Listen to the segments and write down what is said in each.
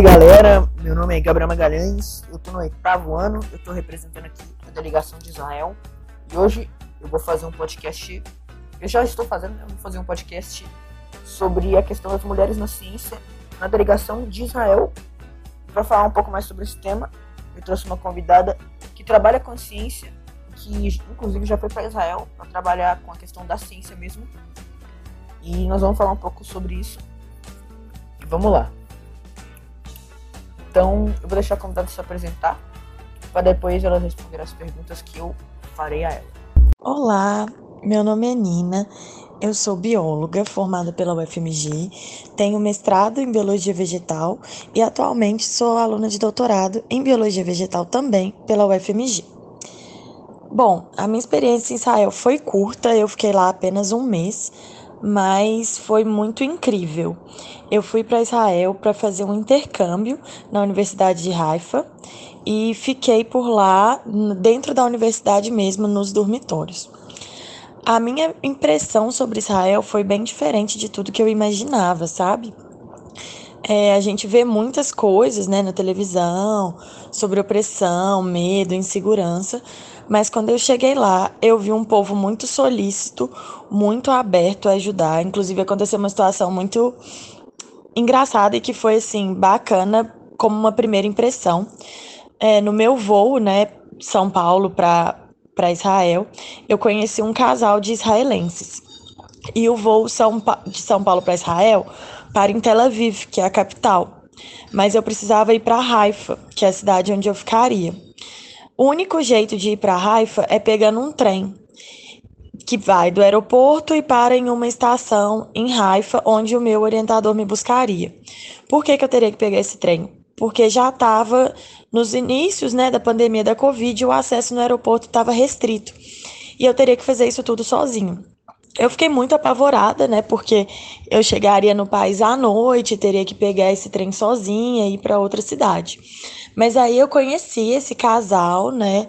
aí galera, meu nome é Gabriel Magalhães, eu tô no oitavo ano, eu tô representando aqui a delegação de Israel e hoje eu vou fazer um podcast, eu já estou fazendo, né? eu vou fazer um podcast sobre a questão das mulheres na ciência na delegação de Israel. Para falar um pouco mais sobre esse tema, eu trouxe uma convidada que trabalha com ciência, que inclusive já foi para Israel para trabalhar com a questão da ciência mesmo. E nós vamos falar um pouco sobre isso. Vamos lá. Então, eu vou deixar a convidada se apresentar, para depois ela responder as perguntas que eu farei a ela. Olá, meu nome é Nina, eu sou bióloga formada pela UFMG, tenho mestrado em biologia vegetal e atualmente sou aluna de doutorado em biologia vegetal também pela UFMG. Bom, a minha experiência em Israel foi curta, eu fiquei lá apenas um mês, mas foi muito incrível. Eu fui para Israel para fazer um intercâmbio na Universidade de Haifa e fiquei por lá, dentro da universidade mesmo, nos dormitórios. A minha impressão sobre Israel foi bem diferente de tudo que eu imaginava, sabe? É, a gente vê muitas coisas né, na televisão sobre opressão, medo, insegurança, mas quando eu cheguei lá, eu vi um povo muito solícito, muito aberto a ajudar. Inclusive, aconteceu uma situação muito engraçada e que foi, assim, bacana como uma primeira impressão. É, no meu voo, né, São Paulo para Israel, eu conheci um casal de israelenses. E o voo São de São Paulo para Israel para em Tel Aviv, que é a capital. Mas eu precisava ir para Haifa, que é a cidade onde eu ficaria. O único jeito de ir para Haifa é pegando um trem que vai do aeroporto e para em uma estação em Haifa, onde o meu orientador me buscaria. Por que, que eu teria que pegar esse trem? Porque já estava nos inícios né, da pandemia da Covid, o acesso no aeroporto estava restrito. E eu teria que fazer isso tudo sozinho. Eu fiquei muito apavorada, né? Porque eu chegaria no país à noite, teria que pegar esse trem sozinha e ir para outra cidade. Mas aí eu conheci esse casal, né?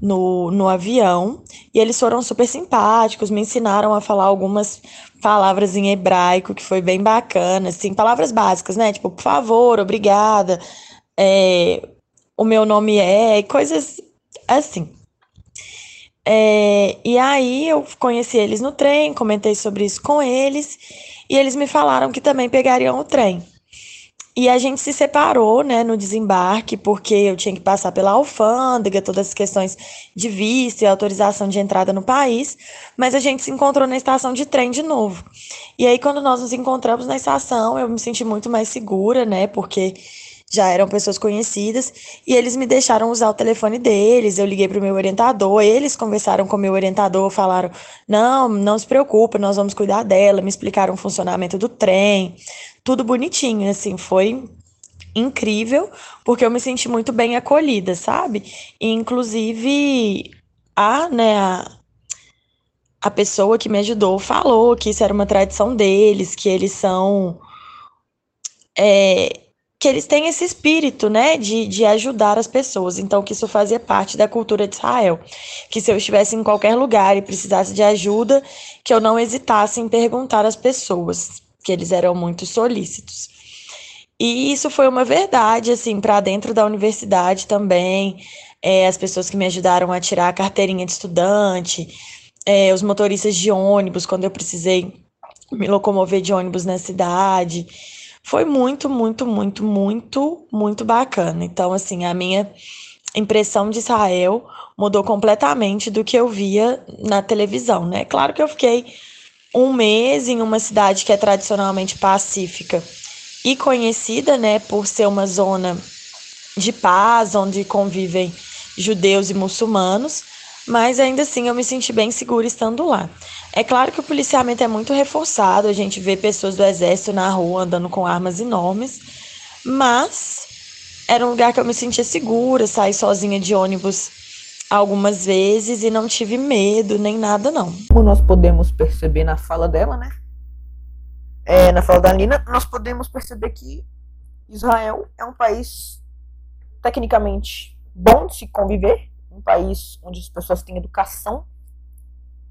No, no avião, e eles foram super simpáticos, me ensinaram a falar algumas palavras em hebraico, que foi bem bacana, assim, palavras básicas, né? Tipo, por favor, obrigada, é, o meu nome é, coisas assim. É, e aí eu conheci eles no trem, comentei sobre isso com eles, e eles me falaram que também pegariam o trem. E a gente se separou, né, no desembarque, porque eu tinha que passar pela alfândega, todas as questões de visto e autorização de entrada no país, mas a gente se encontrou na estação de trem de novo. E aí, quando nós nos encontramos na estação, eu me senti muito mais segura, né, porque já eram pessoas conhecidas, e eles me deixaram usar o telefone deles. Eu liguei para o meu orientador, eles conversaram com o meu orientador, falaram: não, não se preocupa, nós vamos cuidar dela, me explicaram o funcionamento do trem, tudo bonitinho, assim, foi incrível, porque eu me senti muito bem acolhida, sabe? E, inclusive, a, né, a, a pessoa que me ajudou falou que isso era uma tradição deles, que eles são. É, que eles têm esse espírito, né, de, de ajudar as pessoas. Então, que isso fazia parte da cultura de Israel. Que se eu estivesse em qualquer lugar e precisasse de ajuda, que eu não hesitasse em perguntar às pessoas, que eles eram muito solícitos. E isso foi uma verdade, assim, para dentro da universidade também. É, as pessoas que me ajudaram a tirar a carteirinha de estudante, é, os motoristas de ônibus, quando eu precisei me locomover de ônibus na cidade foi muito, muito, muito, muito, muito bacana. Então, assim, a minha impressão de Israel mudou completamente do que eu via na televisão, né? Claro que eu fiquei um mês em uma cidade que é tradicionalmente pacífica e conhecida, né, por ser uma zona de paz, onde convivem judeus e muçulmanos, mas ainda assim eu me senti bem segura estando lá. É claro que o policiamento é muito reforçado, a gente vê pessoas do exército na rua andando com armas enormes, mas era um lugar que eu me sentia segura, saí sozinha de ônibus algumas vezes e não tive medo nem nada não. Como nós podemos perceber na fala dela, né? É, na fala da Lina, nós podemos perceber que Israel é um país tecnicamente bom de se conviver, um país onde as pessoas têm educação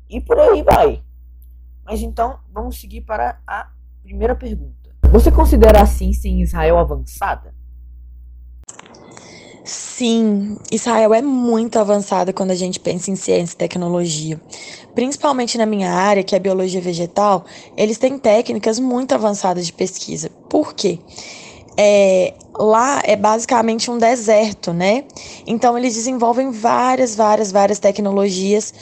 e por aí vai. Mas então, vamos seguir para a primeira pergunta. Você considera a ciência em Israel avançada? Sim, Israel é muito avançada quando a gente pensa em ciência e tecnologia. Principalmente na minha área, que é biologia vegetal, eles têm técnicas muito avançadas de pesquisa. Por quê? É, lá é basicamente um deserto, né? Então eles desenvolvem várias, várias, várias tecnologias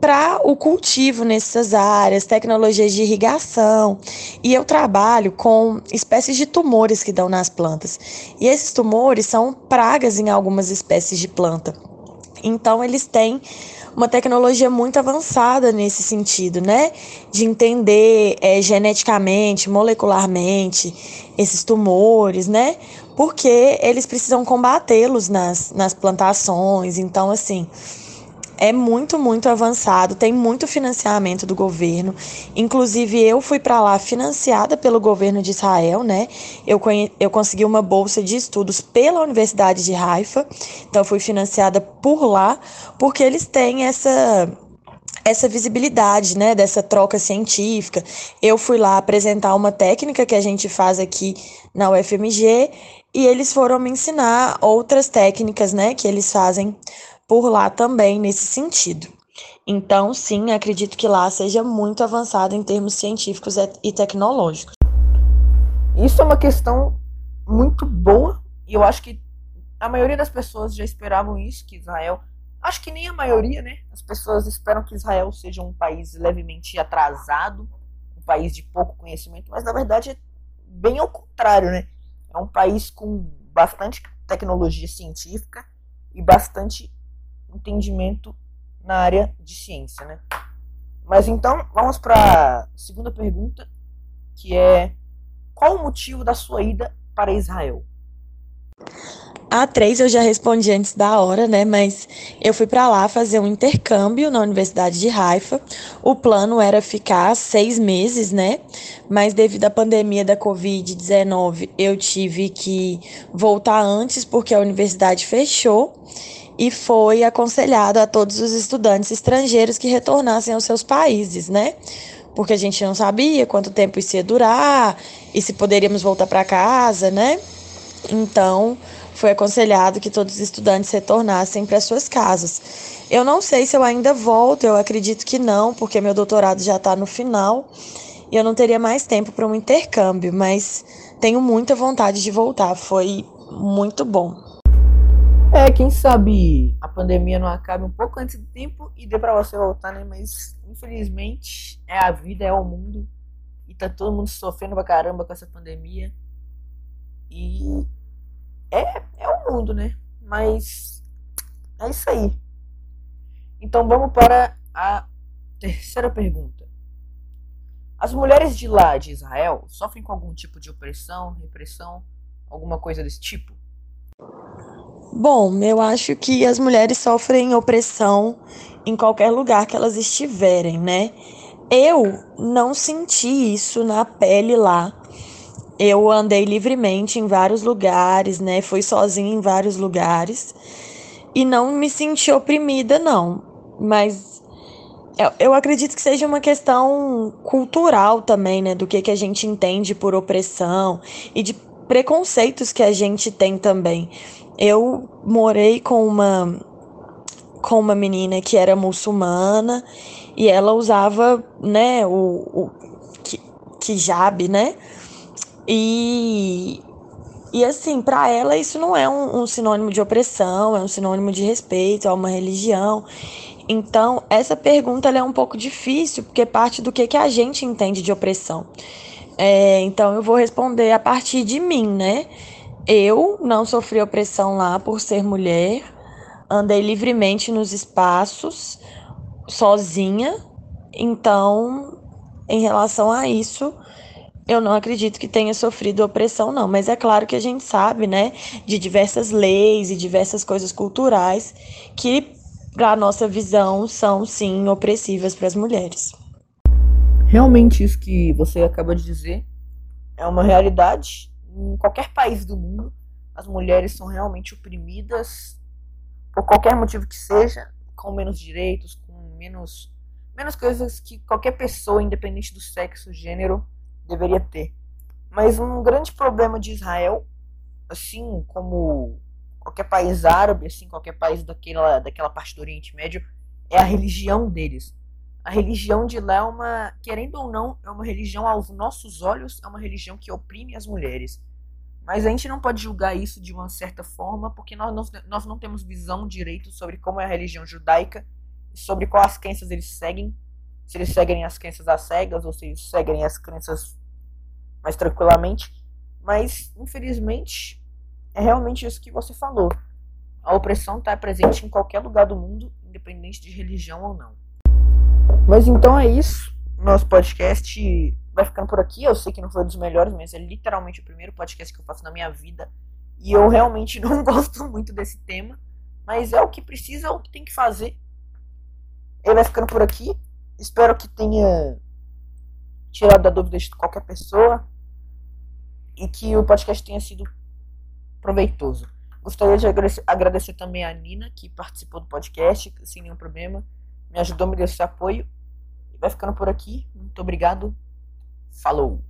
para o cultivo nessas áreas, tecnologias de irrigação. E eu trabalho com espécies de tumores que dão nas plantas. E esses tumores são pragas em algumas espécies de planta. Então eles têm uma tecnologia muito avançada nesse sentido, né? De entender é, geneticamente, molecularmente esses tumores, né? Porque eles precisam combatê-los nas, nas plantações. Então, assim, é muito, muito avançado, tem muito financiamento do governo. Inclusive, eu fui para lá financiada pelo governo de Israel, né? Eu, eu consegui uma bolsa de estudos pela Universidade de Haifa, então fui financiada por lá, porque eles têm essa essa visibilidade, né, dessa troca científica. Eu fui lá apresentar uma técnica que a gente faz aqui na UFMG e eles foram me ensinar outras técnicas, né, que eles fazem por lá também nesse sentido. Então, sim, acredito que lá seja muito avançado em termos científicos e tecnológicos. Isso é uma questão muito boa e eu acho que a maioria das pessoas já esperavam isso, que Israel. Acho que nem a maioria, né? As pessoas esperam que Israel seja um país levemente atrasado, um país de pouco conhecimento, mas na verdade é bem ao contrário, né? É um país com bastante tecnologia científica e bastante entendimento na área de ciência, né? Mas então, vamos para a segunda pergunta, que é qual o motivo da sua ida para Israel? A três eu já respondi antes da hora, né? Mas eu fui para lá fazer um intercâmbio na Universidade de Haifa. O plano era ficar seis meses, né? Mas devido à pandemia da Covid-19, eu tive que voltar antes porque a universidade fechou e foi aconselhado a todos os estudantes estrangeiros que retornassem aos seus países, né? Porque a gente não sabia quanto tempo isso ia durar e se poderíamos voltar para casa, né? Então, foi aconselhado que todos os estudantes retornassem para suas casas. Eu não sei se eu ainda volto, eu acredito que não, porque meu doutorado já está no final e eu não teria mais tempo para um intercâmbio, mas tenho muita vontade de voltar. Foi muito bom. É, quem sabe a pandemia não acabe um pouco antes do tempo e dê pra você voltar, né? Mas infelizmente é a vida, é o mundo. E tá todo mundo sofrendo pra caramba com essa pandemia. E é, é o mundo, né? Mas é isso aí. Então vamos para a terceira pergunta. As mulheres de lá de Israel sofrem com algum tipo de opressão, repressão, alguma coisa desse tipo? Bom, eu acho que as mulheres sofrem opressão em qualquer lugar que elas estiverem, né? Eu não senti isso na pele lá. Eu andei livremente em vários lugares, né? Fui sozinha em vários lugares e não me senti oprimida, não. Mas eu acredito que seja uma questão cultural também, né? Do que, que a gente entende por opressão e de preconceitos que a gente tem também. Eu morei com uma com uma menina que era muçulmana e ela usava, né, o, o hijab, né? E e assim, para ela isso não é um, um, sinônimo de opressão, é um sinônimo de respeito a uma religião. Então, essa pergunta é um pouco difícil, porque parte do que, que a gente entende de opressão. É, então, eu vou responder a partir de mim, né? Eu não sofri opressão lá por ser mulher, andei livremente nos espaços, sozinha. Então, em relação a isso, eu não acredito que tenha sofrido opressão, não. Mas é claro que a gente sabe, né, de diversas leis e diversas coisas culturais que, para nossa visão, são sim opressivas para as mulheres. Realmente, isso que você acaba de dizer é uma realidade em qualquer país do mundo, as mulheres são realmente oprimidas por qualquer motivo que seja, com menos direitos, com menos menos coisas que qualquer pessoa, independente do sexo, gênero, deveria ter. Mas um grande problema de Israel, assim como qualquer país árabe, assim, qualquer país daquela, daquela parte do Oriente Médio, é a religião deles. A religião de lá é uma, querendo ou não, é uma religião aos nossos olhos, é uma religião que oprime as mulheres. Mas a gente não pode julgar isso de uma certa forma, porque nós, nós, nós não temos visão direito sobre como é a religião judaica, sobre quais crenças eles seguem, se eles seguem as crenças às cegas ou se eles seguem as crenças mais tranquilamente. Mas, infelizmente, é realmente isso que você falou. A opressão está presente em qualquer lugar do mundo, independente de religião ou não. Mas então é isso. Nosso podcast vai ficando por aqui. Eu sei que não foi dos melhores, mas é literalmente o primeiro podcast que eu faço na minha vida. E eu realmente não gosto muito desse tema. Mas é o que precisa, é o que tem que fazer. Ele vai ficando por aqui. Espero que tenha tirado a dúvida de qualquer pessoa. E que o podcast tenha sido proveitoso. Gostaria de agradecer também a Nina, que participou do podcast, sem nenhum problema me ajudou, me deu esse apoio. E vai ficando por aqui. Muito obrigado. Falou!